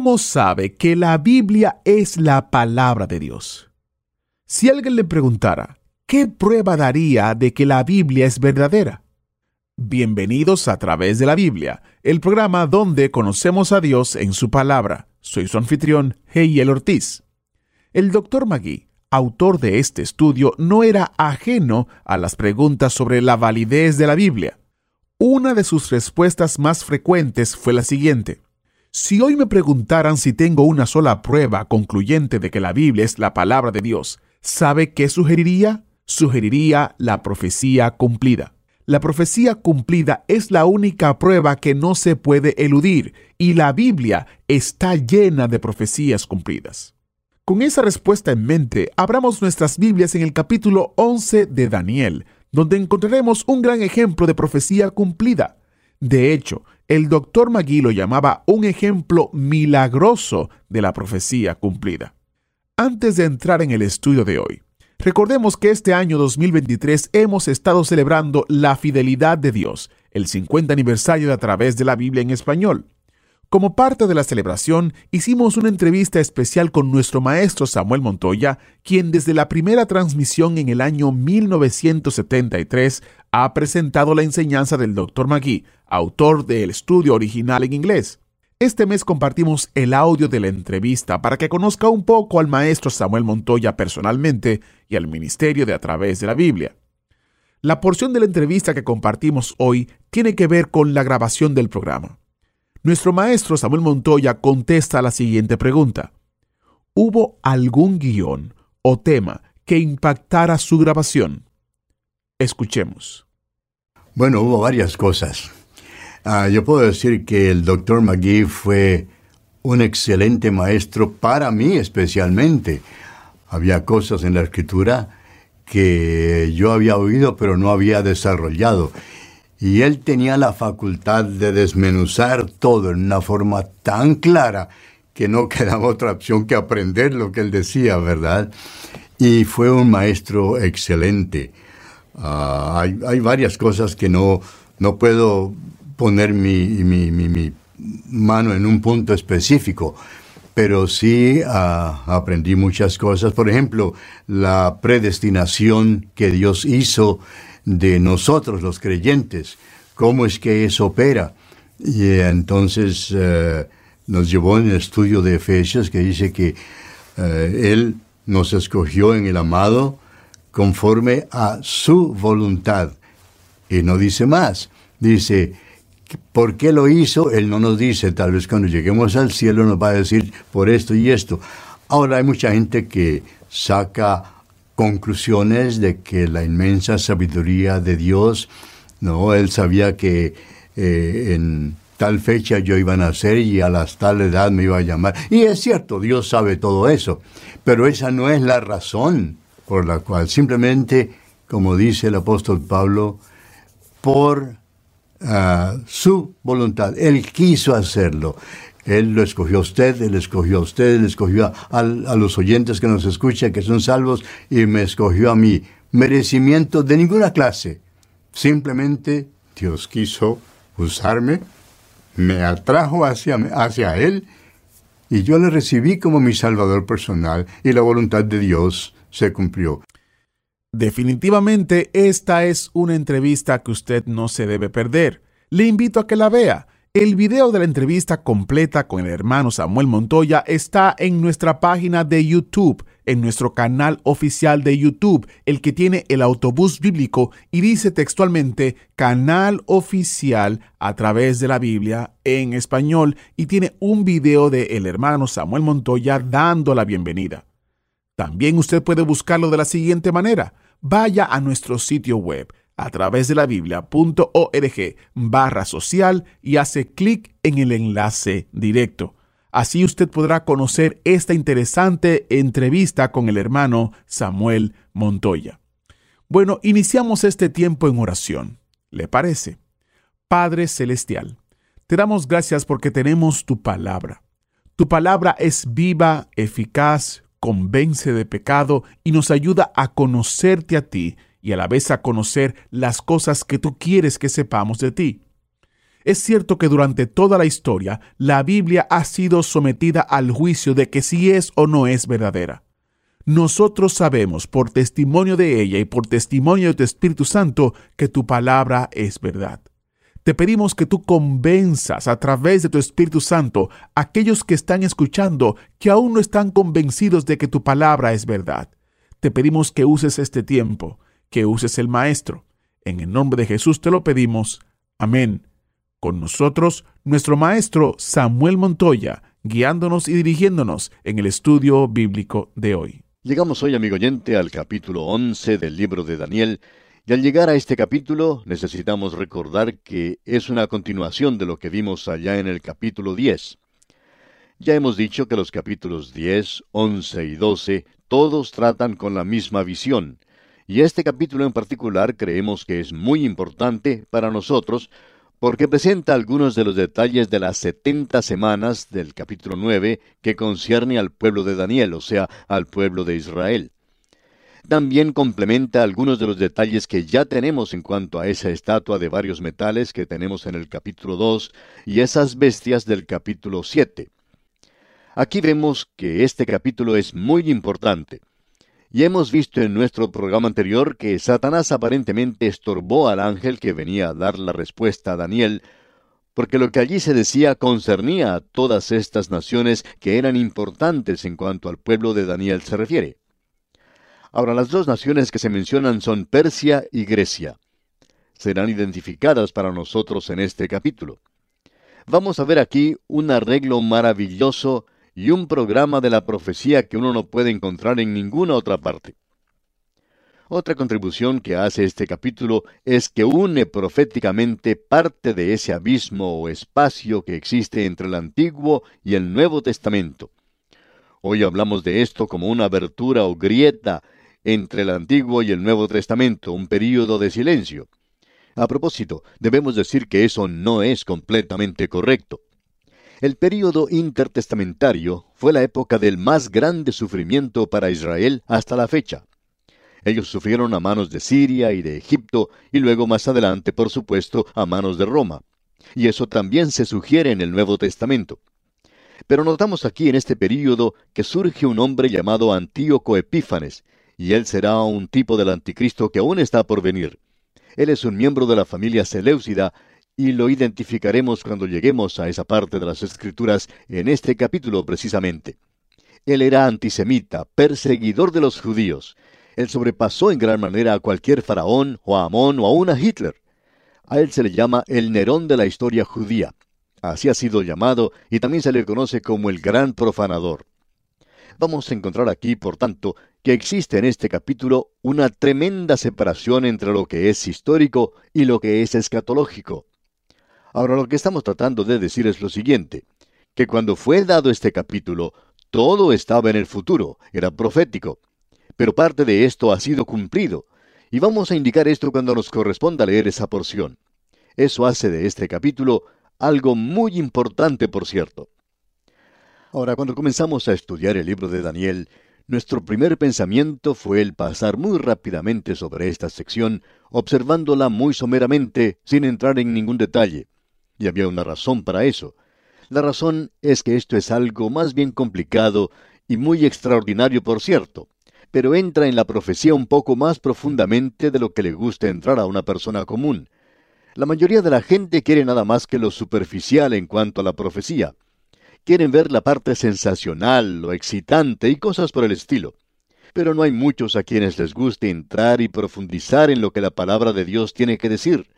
¿Cómo sabe que la Biblia es la palabra de Dios? Si alguien le preguntara, ¿qué prueba daría de que la Biblia es verdadera? Bienvenidos a través de la Biblia, el programa donde conocemos a Dios en su palabra. Soy su anfitrión, Heiel Ortiz. El doctor Magui, autor de este estudio, no era ajeno a las preguntas sobre la validez de la Biblia. Una de sus respuestas más frecuentes fue la siguiente. Si hoy me preguntaran si tengo una sola prueba concluyente de que la Biblia es la palabra de Dios, ¿sabe qué sugeriría? Sugeriría la profecía cumplida. La profecía cumplida es la única prueba que no se puede eludir y la Biblia está llena de profecías cumplidas. Con esa respuesta en mente, abramos nuestras Biblias en el capítulo 11 de Daniel, donde encontraremos un gran ejemplo de profecía cumplida. De hecho, el doctor Magui lo llamaba un ejemplo milagroso de la profecía cumplida. Antes de entrar en el estudio de hoy, Recordemos que este año 2023 hemos estado celebrando la fidelidad de Dios, el 50 aniversario de a través de la Biblia en español. Como parte de la celebración, hicimos una entrevista especial con nuestro maestro Samuel Montoya, quien desde la primera transmisión en el año 1973 ha presentado la enseñanza del Dr. Magui, autor del estudio original en inglés. Este mes compartimos el audio de la entrevista para que conozca un poco al maestro Samuel Montoya personalmente y al ministerio de a través de la Biblia. La porción de la entrevista que compartimos hoy tiene que ver con la grabación del programa. Nuestro maestro Samuel Montoya contesta la siguiente pregunta. ¿Hubo algún guion o tema que impactara su grabación? Escuchemos. Bueno, hubo varias cosas. Ah, yo puedo decir que el doctor McGee fue un excelente maestro para mí especialmente. Había cosas en la escritura que yo había oído pero no había desarrollado. Y él tenía la facultad de desmenuzar todo en una forma tan clara que no quedaba otra opción que aprender lo que él decía, ¿verdad? Y fue un maestro excelente. Ah, hay, varias cosas que no, no puedo poner mi, mi, mi, mano en un punto específico, pero sí uh, aprendí muchas cosas. Por ejemplo, la predestinación que Dios hizo de nosotros los creyentes, cómo es que eso opera. Y entonces uh, nos llevó en el estudio de Efesios que dice que uh, Él nos escogió en el amado conforme a su voluntad. Y no dice más, dice, ¿Por qué lo hizo? Él no nos dice, tal vez cuando lleguemos al cielo nos va a decir por esto y esto. Ahora hay mucha gente que saca conclusiones de que la inmensa sabiduría de Dios, no, él sabía que eh, en tal fecha yo iba a nacer y a la tal edad me iba a llamar. Y es cierto, Dios sabe todo eso, pero esa no es la razón por la cual simplemente, como dice el apóstol Pablo, por su voluntad. Él quiso hacerlo. Él lo escogió a usted, Él escogió a usted, Él escogió a, a, los oyentes que nos escuchan, que son salvos, y me escogió a mí. Merecimiento de ninguna clase. Simplemente Dios quiso usarme, me atrajo hacia, hacia Él, y yo le recibí como mi Salvador personal, y la voluntad de Dios se cumplió. Definitivamente esta es una entrevista que usted no se debe perder. Le invito a que la vea. El video de la entrevista completa con el hermano Samuel Montoya está en nuestra página de YouTube, en nuestro canal oficial de YouTube, el que tiene el autobús bíblico y dice textualmente canal oficial a través de la Biblia en español y tiene un video de el hermano Samuel Montoya dando la bienvenida. También usted puede buscarlo de la siguiente manera. Vaya a nuestro sitio web a través de la biblia.org barra social y hace clic en el enlace directo. Así usted podrá conocer esta interesante entrevista con el hermano Samuel Montoya. Bueno, iniciamos este tiempo en oración. ¿Le parece? Padre Celestial, te damos gracias porque tenemos tu palabra. Tu palabra es viva, eficaz, convence de pecado y nos ayuda a conocerte a ti y a la vez a conocer las cosas que tú quieres que sepamos de ti. Es cierto que durante toda la historia la Biblia ha sido sometida al juicio de que si es o no es verdadera. Nosotros sabemos por testimonio de ella y por testimonio de tu Espíritu Santo que tu palabra es verdad. Te pedimos que tú convenzas a través de tu Espíritu Santo a aquellos que están escuchando que aún no están convencidos de que tu palabra es verdad. Te pedimos que uses este tiempo, que uses el Maestro. En el nombre de Jesús te lo pedimos. Amén. Con nosotros, nuestro maestro Samuel Montoya, guiándonos y dirigiéndonos en el estudio bíblico de hoy. Llegamos hoy, amigo oyente, al capítulo 11 del libro de Daniel, y al llegar a este capítulo necesitamos recordar que es una continuación de lo que vimos allá en el capítulo 10. Ya hemos dicho que los capítulos 10, 11 y 12 todos tratan con la misma visión, y este capítulo en particular creemos que es muy importante para nosotros porque presenta algunos de los detalles de las setenta semanas del capítulo 9 que concierne al pueblo de Daniel, o sea, al pueblo de Israel. También complementa algunos de los detalles que ya tenemos en cuanto a esa estatua de varios metales que tenemos en el capítulo 2 y esas bestias del capítulo 7. Aquí vemos que este capítulo es muy importante. Y hemos visto en nuestro programa anterior que Satanás aparentemente estorbó al ángel que venía a dar la respuesta a Daniel, porque lo que allí se decía concernía a todas estas naciones que eran importantes en cuanto al pueblo de Daniel se refiere. Ahora, las dos naciones que se mencionan son Persia y Grecia. Serán identificadas para nosotros en este capítulo. Vamos a ver aquí un arreglo maravilloso y un programa de la profecía que uno no puede encontrar en ninguna otra parte. Otra contribución que hace este capítulo es que une proféticamente parte de ese abismo o espacio que existe entre el Antiguo y el Nuevo Testamento. Hoy hablamos de esto como una abertura o grieta entre el Antiguo y el Nuevo Testamento, un período de silencio. A propósito, debemos decir que eso no es completamente correcto. El período intertestamentario fue la época del más grande sufrimiento para Israel hasta la fecha. Ellos sufrieron a manos de Siria y de Egipto y luego más adelante, por supuesto, a manos de Roma. Y eso también se sugiere en el Nuevo Testamento. Pero notamos aquí en este período que surge un hombre llamado Antíoco Epífanes, y él será un tipo del anticristo que aún está por venir. Él es un miembro de la familia Seleucida y lo identificaremos cuando lleguemos a esa parte de las Escrituras en este capítulo precisamente. Él era antisemita, perseguidor de los judíos. Él sobrepasó en gran manera a cualquier faraón o a Amón o aún a Hitler. A él se le llama el Nerón de la historia judía. Así ha sido llamado y también se le conoce como el gran profanador. Vamos a encontrar aquí, por tanto, que existe en este capítulo una tremenda separación entre lo que es histórico y lo que es escatológico. Ahora lo que estamos tratando de decir es lo siguiente, que cuando fue dado este capítulo, todo estaba en el futuro, era profético, pero parte de esto ha sido cumplido, y vamos a indicar esto cuando nos corresponda leer esa porción. Eso hace de este capítulo algo muy importante, por cierto. Ahora, cuando comenzamos a estudiar el libro de Daniel, nuestro primer pensamiento fue el pasar muy rápidamente sobre esta sección, observándola muy someramente, sin entrar en ningún detalle. Y había una razón para eso. La razón es que esto es algo más bien complicado y muy extraordinario, por cierto, pero entra en la profecía un poco más profundamente de lo que le gusta entrar a una persona común. La mayoría de la gente quiere nada más que lo superficial en cuanto a la profecía. Quieren ver la parte sensacional, lo excitante y cosas por el estilo. Pero no hay muchos a quienes les guste entrar y profundizar en lo que la palabra de Dios tiene que decir.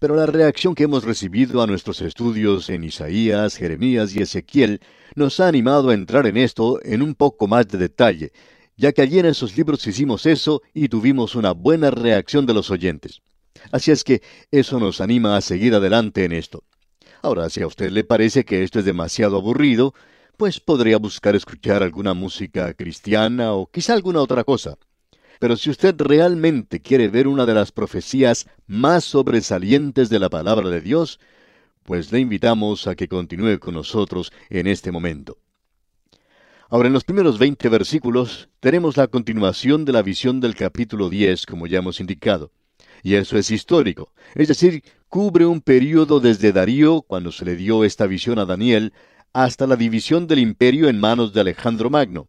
Pero la reacción que hemos recibido a nuestros estudios en Isaías, Jeremías y Ezequiel nos ha animado a entrar en esto en un poco más de detalle, ya que allí en esos libros hicimos eso y tuvimos una buena reacción de los oyentes. Así es que eso nos anima a seguir adelante en esto. Ahora, si a usted le parece que esto es demasiado aburrido, pues podría buscar escuchar alguna música cristiana o quizá alguna otra cosa. Pero si usted realmente quiere ver una de las profecías más sobresalientes de la palabra de Dios, pues le invitamos a que continúe con nosotros en este momento. Ahora, en los primeros 20 versículos tenemos la continuación de la visión del capítulo 10, como ya hemos indicado. Y eso es histórico, es decir, cubre un período desde Darío, cuando se le dio esta visión a Daniel, hasta la división del imperio en manos de Alejandro Magno.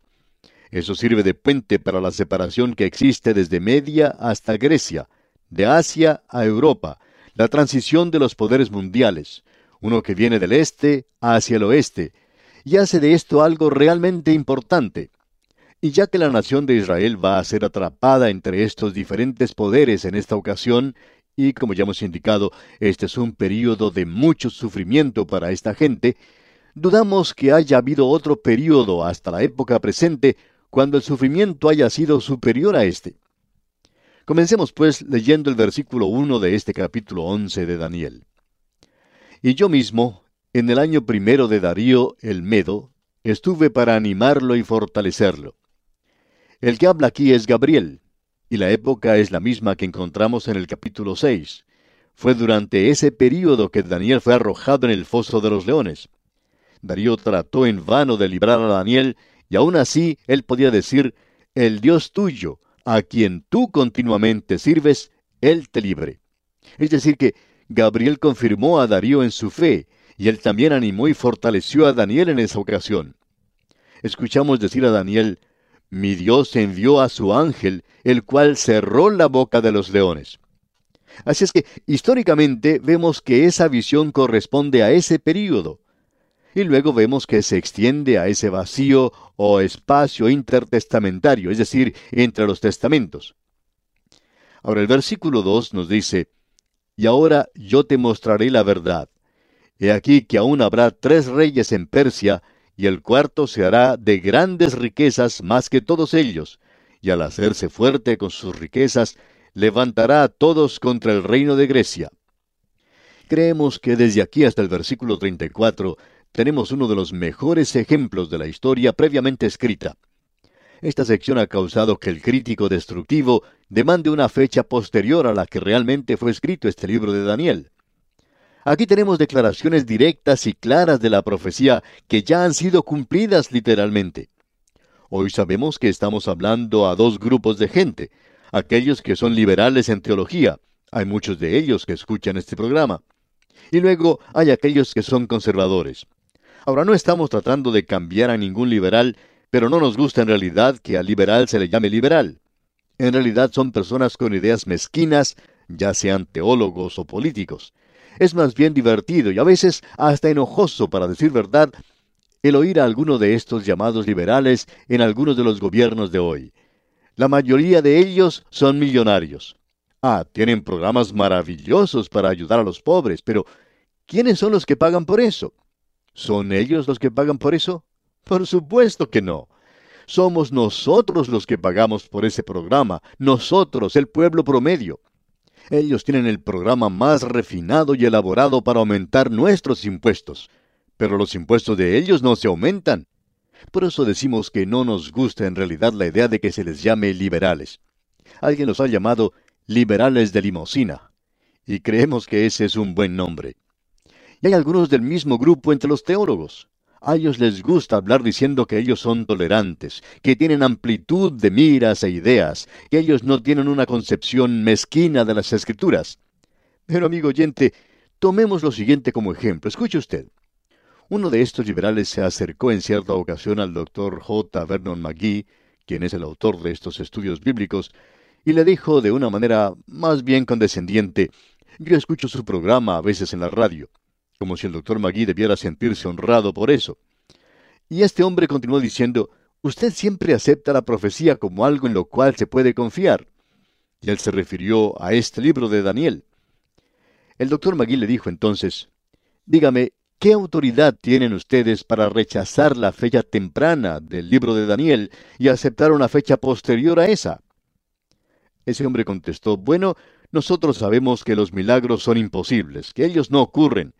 Eso sirve de puente para la separación que existe desde Media hasta Grecia, de Asia a Europa, la transición de los poderes mundiales, uno que viene del este hacia el oeste, y hace de esto algo realmente importante. Y ya que la nación de Israel va a ser atrapada entre estos diferentes poderes en esta ocasión, y como ya hemos indicado, este es un período de mucho sufrimiento para esta gente, dudamos que haya habido otro período hasta la época presente cuando el sufrimiento haya sido superior a este. Comencemos pues leyendo el versículo 1 de este capítulo 11 de Daniel. Y yo mismo, en el año primero de Darío el Medo, estuve para animarlo y fortalecerlo. El que habla aquí es Gabriel, y la época es la misma que encontramos en el capítulo 6. Fue durante ese período que Daniel fue arrojado en el foso de los leones. Darío trató en vano de librar a Daniel, y aún así él podía decir, el Dios tuyo, a quien tú continuamente sirves, él te libre. Es decir, que Gabriel confirmó a Darío en su fe, y él también animó y fortaleció a Daniel en esa ocasión. Escuchamos decir a Daniel, mi Dios envió a su ángel, el cual cerró la boca de los leones. Así es que históricamente vemos que esa visión corresponde a ese período. Y luego vemos que se extiende a ese vacío o espacio intertestamentario, es decir, entre los testamentos. Ahora el versículo 2 nos dice, Y ahora yo te mostraré la verdad. He aquí que aún habrá tres reyes en Persia, y el cuarto se hará de grandes riquezas más que todos ellos, y al hacerse fuerte con sus riquezas, levantará a todos contra el reino de Grecia. Creemos que desde aquí hasta el versículo 34 tenemos uno de los mejores ejemplos de la historia previamente escrita. Esta sección ha causado que el crítico destructivo demande una fecha posterior a la que realmente fue escrito este libro de Daniel. Aquí tenemos declaraciones directas y claras de la profecía que ya han sido cumplidas literalmente. Hoy sabemos que estamos hablando a dos grupos de gente, aquellos que son liberales en teología, hay muchos de ellos que escuchan este programa, y luego hay aquellos que son conservadores. Ahora no estamos tratando de cambiar a ningún liberal, pero no nos gusta en realidad que al liberal se le llame liberal. En realidad son personas con ideas mezquinas, ya sean teólogos o políticos es más bien divertido y a veces hasta enojoso, para decir verdad, el oír a alguno de estos llamados liberales en algunos de los gobiernos de hoy. La mayoría de ellos son millonarios. Ah, tienen programas maravillosos para ayudar a los pobres, pero ¿quiénes son los que pagan por eso? ¿Son ellos los que pagan por eso? Por supuesto que no. Somos nosotros los que pagamos por ese programa, nosotros, el pueblo promedio. Ellos tienen el programa más refinado y elaborado para aumentar nuestros impuestos. Pero los impuestos de ellos no se aumentan. Por eso decimos que no nos gusta en realidad la idea de que se les llame liberales. Alguien los ha llamado liberales de limosina. Y creemos que ese es un buen nombre. Hay algunos del mismo grupo entre los teólogos. A ellos les gusta hablar diciendo que ellos son tolerantes, que tienen amplitud de miras e ideas, que ellos no tienen una concepción mezquina de las escrituras. Pero amigo oyente, tomemos lo siguiente como ejemplo. Escuche usted. Uno de estos liberales se acercó en cierta ocasión al doctor J. Vernon McGee, quien es el autor de estos estudios bíblicos, y le dijo de una manera más bien condescendiente, yo escucho su programa a veces en la radio como si el doctor Magui debiera sentirse honrado por eso. Y este hombre continuó diciendo, Usted siempre acepta la profecía como algo en lo cual se puede confiar. Y él se refirió a este libro de Daniel. El doctor Magui le dijo entonces, Dígame, ¿qué autoridad tienen ustedes para rechazar la fecha temprana del libro de Daniel y aceptar una fecha posterior a esa? Ese hombre contestó, Bueno, nosotros sabemos que los milagros son imposibles, que ellos no ocurren,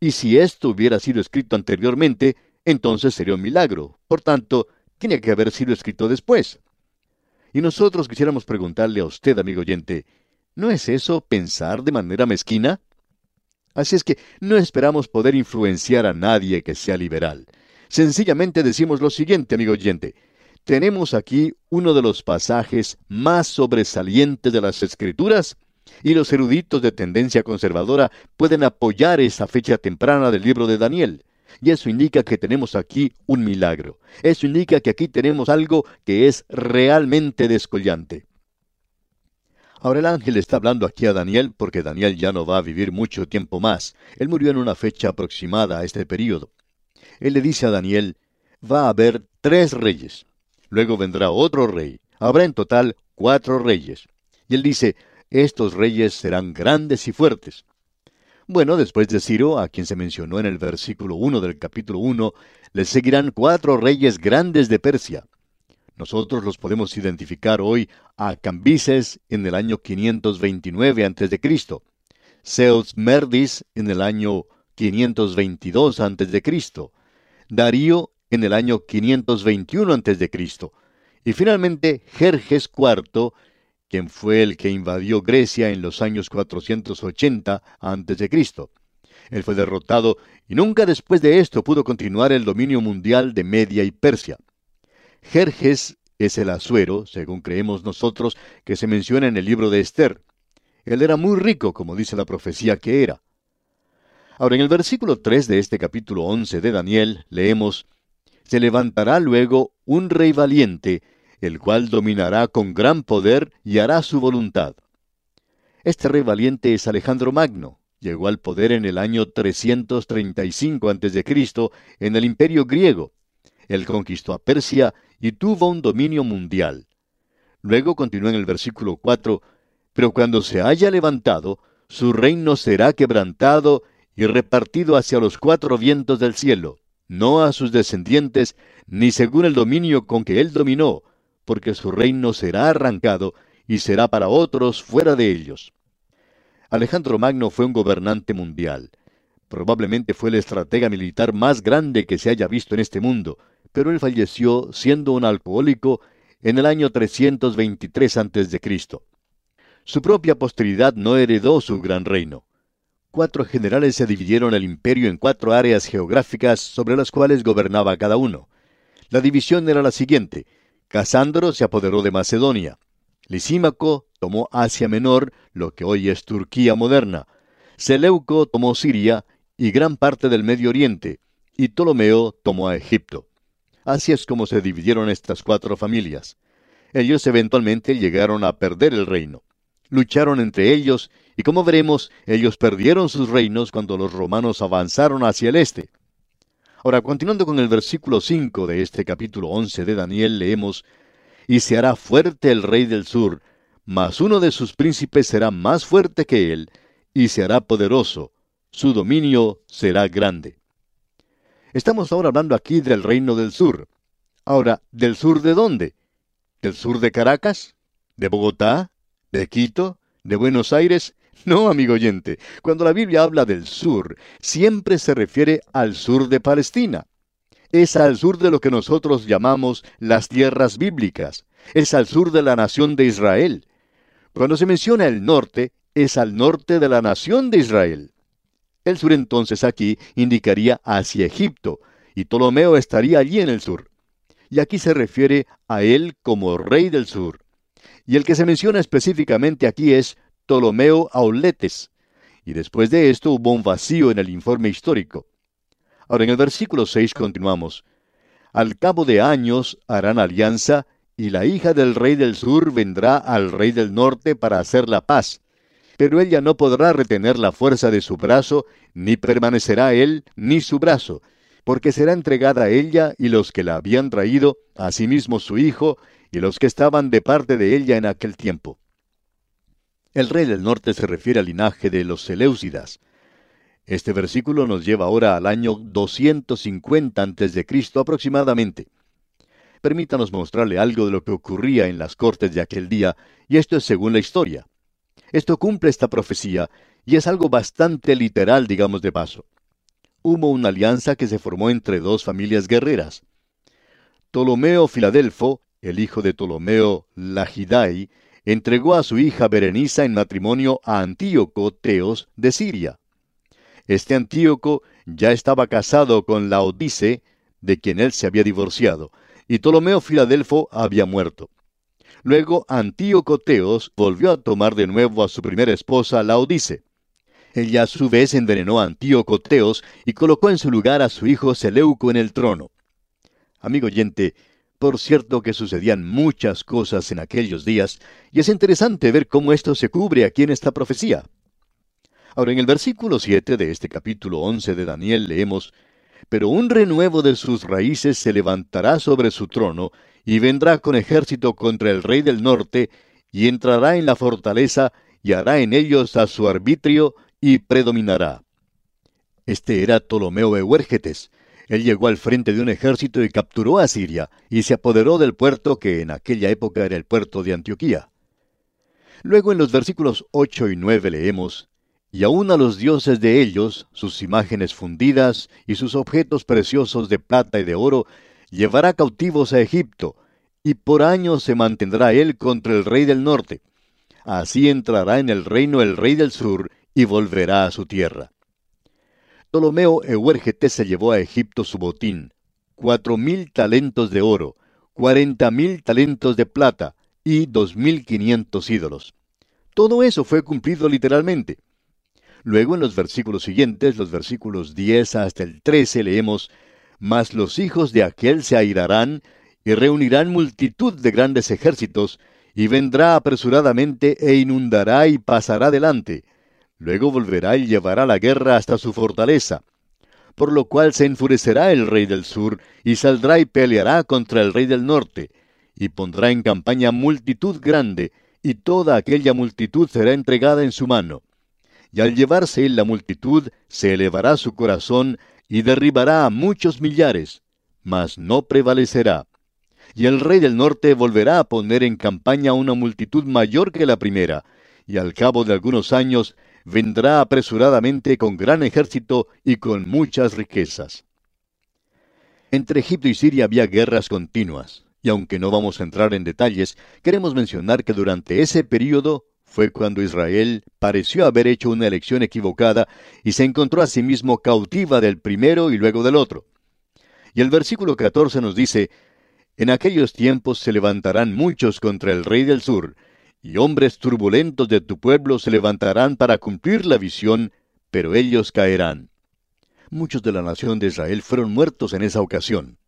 Y si esto hubiera sido escrito anteriormente, entonces sería un milagro. Por tanto, tiene que haber sido escrito después. Y nosotros quisiéramos preguntarle a usted, amigo oyente, ¿no es eso pensar de manera mezquina? Así es que no esperamos poder influenciar a nadie que sea liberal. Sencillamente decimos lo siguiente, amigo oyente. Tenemos aquí uno de los pasajes más sobresalientes de las Escrituras y los eruditos de tendencia conservadora pueden apoyar esa fecha temprana del libro de Daniel. Y eso indica que tenemos aquí un milagro. Eso indica que aquí tenemos algo que es realmente descollante. Ahora el ángel está hablando aquí a Daniel porque Daniel ya no va a vivir mucho tiempo más. Él murió en una fecha aproximada a este periodo. Él le dice a Daniel, va a haber tres reyes. Luego vendrá otro rey. Habrá en total cuatro reyes. Y él dice, estos reyes serán grandes y fuertes. Bueno, después de Ciro, a quien se mencionó en el versículo 1 del capítulo 1, le seguirán cuatro reyes grandes de Persia. Nosotros los podemos identificar hoy a Cambises en el año 529 a.C., Zeus Merdis en el año 522 a.C., Darío en el año 521 a.C., y finalmente Jerjes IV quien fue el que invadió Grecia en los años 480 a.C. Él fue derrotado y nunca después de esto pudo continuar el dominio mundial de Media y Persia. Jerjes es el asuero, según creemos nosotros, que se menciona en el libro de Esther. Él era muy rico, como dice la profecía que era. Ahora, en el versículo 3 de este capítulo 11 de Daniel, leemos, Se levantará luego un rey valiente, el cual dominará con gran poder y hará su voluntad. Este rey valiente es Alejandro Magno. Llegó al poder en el año 335 a.C. en el imperio griego. Él conquistó a Persia y tuvo un dominio mundial. Luego continúa en el versículo 4, pero cuando se haya levantado, su reino será quebrantado y repartido hacia los cuatro vientos del cielo, no a sus descendientes, ni según el dominio con que él dominó, porque su reino será arrancado y será para otros fuera de ellos. Alejandro Magno fue un gobernante mundial. Probablemente fue el estratega militar más grande que se haya visto en este mundo, pero él falleció siendo un alcohólico en el año 323 a.C. Su propia posteridad no heredó su gran reino. Cuatro generales se dividieron el imperio en cuatro áreas geográficas sobre las cuales gobernaba cada uno. La división era la siguiente. Casándro se apoderó de Macedonia. Lisímaco tomó Asia Menor, lo que hoy es Turquía moderna. Seleuco tomó Siria y gran parte del Medio Oriente, y Ptolomeo tomó a Egipto. Así es como se dividieron estas cuatro familias. Ellos eventualmente llegaron a perder el reino. Lucharon entre ellos, y como veremos, ellos perdieron sus reinos cuando los romanos avanzaron hacia el este. Ahora, continuando con el versículo 5 de este capítulo 11 de Daniel, leemos, Y se hará fuerte el rey del sur, mas uno de sus príncipes será más fuerte que él, y se hará poderoso, su dominio será grande. Estamos ahora hablando aquí del reino del sur. Ahora, ¿del sur de dónde? ¿Del sur de Caracas? ¿De Bogotá? ¿De Quito? ¿De Buenos Aires? No, amigo oyente, cuando la Biblia habla del sur, siempre se refiere al sur de Palestina. Es al sur de lo que nosotros llamamos las tierras bíblicas. Es al sur de la nación de Israel. Cuando se menciona el norte, es al norte de la nación de Israel. El sur entonces aquí indicaría hacia Egipto, y Ptolomeo estaría allí en el sur. Y aquí se refiere a él como rey del sur. Y el que se menciona específicamente aquí es Ptolomeo Auletes. Y después de esto hubo un vacío en el informe histórico. Ahora en el versículo 6 continuamos. Al cabo de años harán alianza, y la hija del rey del sur vendrá al rey del norte para hacer la paz. Pero ella no podrá retener la fuerza de su brazo, ni permanecerá él, ni su brazo, porque será entregada a ella y los que la habían traído, asimismo su hijo, y los que estaban de parte de ella en aquel tiempo. El rey del norte se refiere al linaje de los Seleucidas. Este versículo nos lleva ahora al año 250 a.C. aproximadamente. Permítanos mostrarle algo de lo que ocurría en las cortes de aquel día, y esto es según la historia. Esto cumple esta profecía, y es algo bastante literal, digamos de paso. hubo una alianza que se formó entre dos familias guerreras. Ptolomeo Filadelfo, el hijo de Ptolomeo Lagidai, entregó a su hija Berenice en matrimonio a Antíoco Teos de Siria. Este Antíoco ya estaba casado con Laodice, de quien él se había divorciado, y Ptolomeo Filadelfo había muerto. Luego Antíoco Teos volvió a tomar de nuevo a su primera esposa Laodice. Ella a su vez envenenó a Antíoco Teos y colocó en su lugar a su hijo Seleuco en el trono. Amigo oyente, por cierto que sucedían muchas cosas en aquellos días, y es interesante ver cómo esto se cubre aquí en esta profecía. Ahora, en el versículo 7 de este capítulo 11 de Daniel leemos, Pero un renuevo de sus raíces se levantará sobre su trono, y vendrá con ejército contra el rey del norte, y entrará en la fortaleza, y hará en ellos a su arbitrio, y predominará. Este era Ptolomeo Euérgetes. Él llegó al frente de un ejército y capturó a Siria, y se apoderó del puerto que en aquella época era el puerto de Antioquía. Luego en los versículos 8 y 9 leemos, Y aun a los dioses de ellos, sus imágenes fundidas y sus objetos preciosos de plata y de oro, llevará cautivos a Egipto, y por años se mantendrá él contra el rey del norte. Así entrará en el reino el rey del sur, y volverá a su tierra. Ptolomeo Euérgetes se llevó a Egipto su botín, cuatro mil talentos de oro, cuarenta mil talentos de plata y dos mil quinientos ídolos. Todo eso fue cumplido literalmente. Luego en los versículos siguientes, los versículos 10 hasta el 13, leemos, Mas los hijos de aquel se airarán y reunirán multitud de grandes ejércitos, y vendrá apresuradamente e inundará y pasará delante, Luego volverá y llevará la guerra hasta su fortaleza. Por lo cual se enfurecerá el rey del sur, y saldrá y peleará contra el rey del norte, y pondrá en campaña multitud grande, y toda aquella multitud será entregada en su mano. Y al llevarse la multitud, se elevará su corazón, y derribará a muchos millares, mas no prevalecerá. Y el rey del norte volverá a poner en campaña una multitud mayor que la primera, y al cabo de algunos años vendrá apresuradamente con gran ejército y con muchas riquezas. Entre Egipto y Siria había guerras continuas, y aunque no vamos a entrar en detalles, queremos mencionar que durante ese período fue cuando Israel pareció haber hecho una elección equivocada y se encontró a sí mismo cautiva del primero y luego del otro. Y el versículo 14 nos dice, En aquellos tiempos se levantarán muchos contra el rey del sur, y hombres turbulentos de tu pueblo se levantarán para cumplir la visión, pero ellos caerán. Muchos de la nación de Israel fueron muertos en esa ocasión.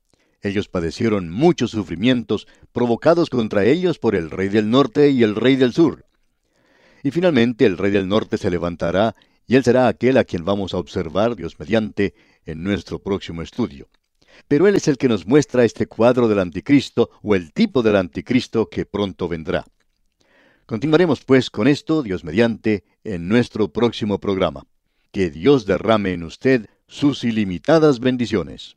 Ellos padecieron muchos sufrimientos provocados contra ellos por el rey del norte y el rey del sur. Y finalmente el rey del norte se levantará y él será aquel a quien vamos a observar, Dios mediante, en nuestro próximo estudio. Pero él es el que nos muestra este cuadro del anticristo o el tipo del anticristo que pronto vendrá. Continuaremos pues con esto, Dios mediante, en nuestro próximo programa. Que Dios derrame en usted sus ilimitadas bendiciones.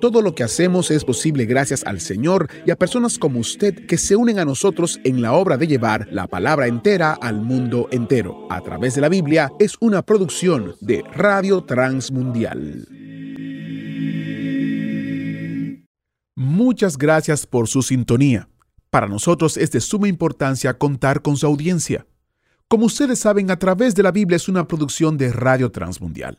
Todo lo que hacemos es posible gracias al Señor y a personas como usted que se unen a nosotros en la obra de llevar la palabra entera al mundo entero. A través de la Biblia es una producción de Radio Transmundial. Muchas gracias por su sintonía. Para nosotros es de suma importancia contar con su audiencia. Como ustedes saben, a través de la Biblia es una producción de Radio Transmundial.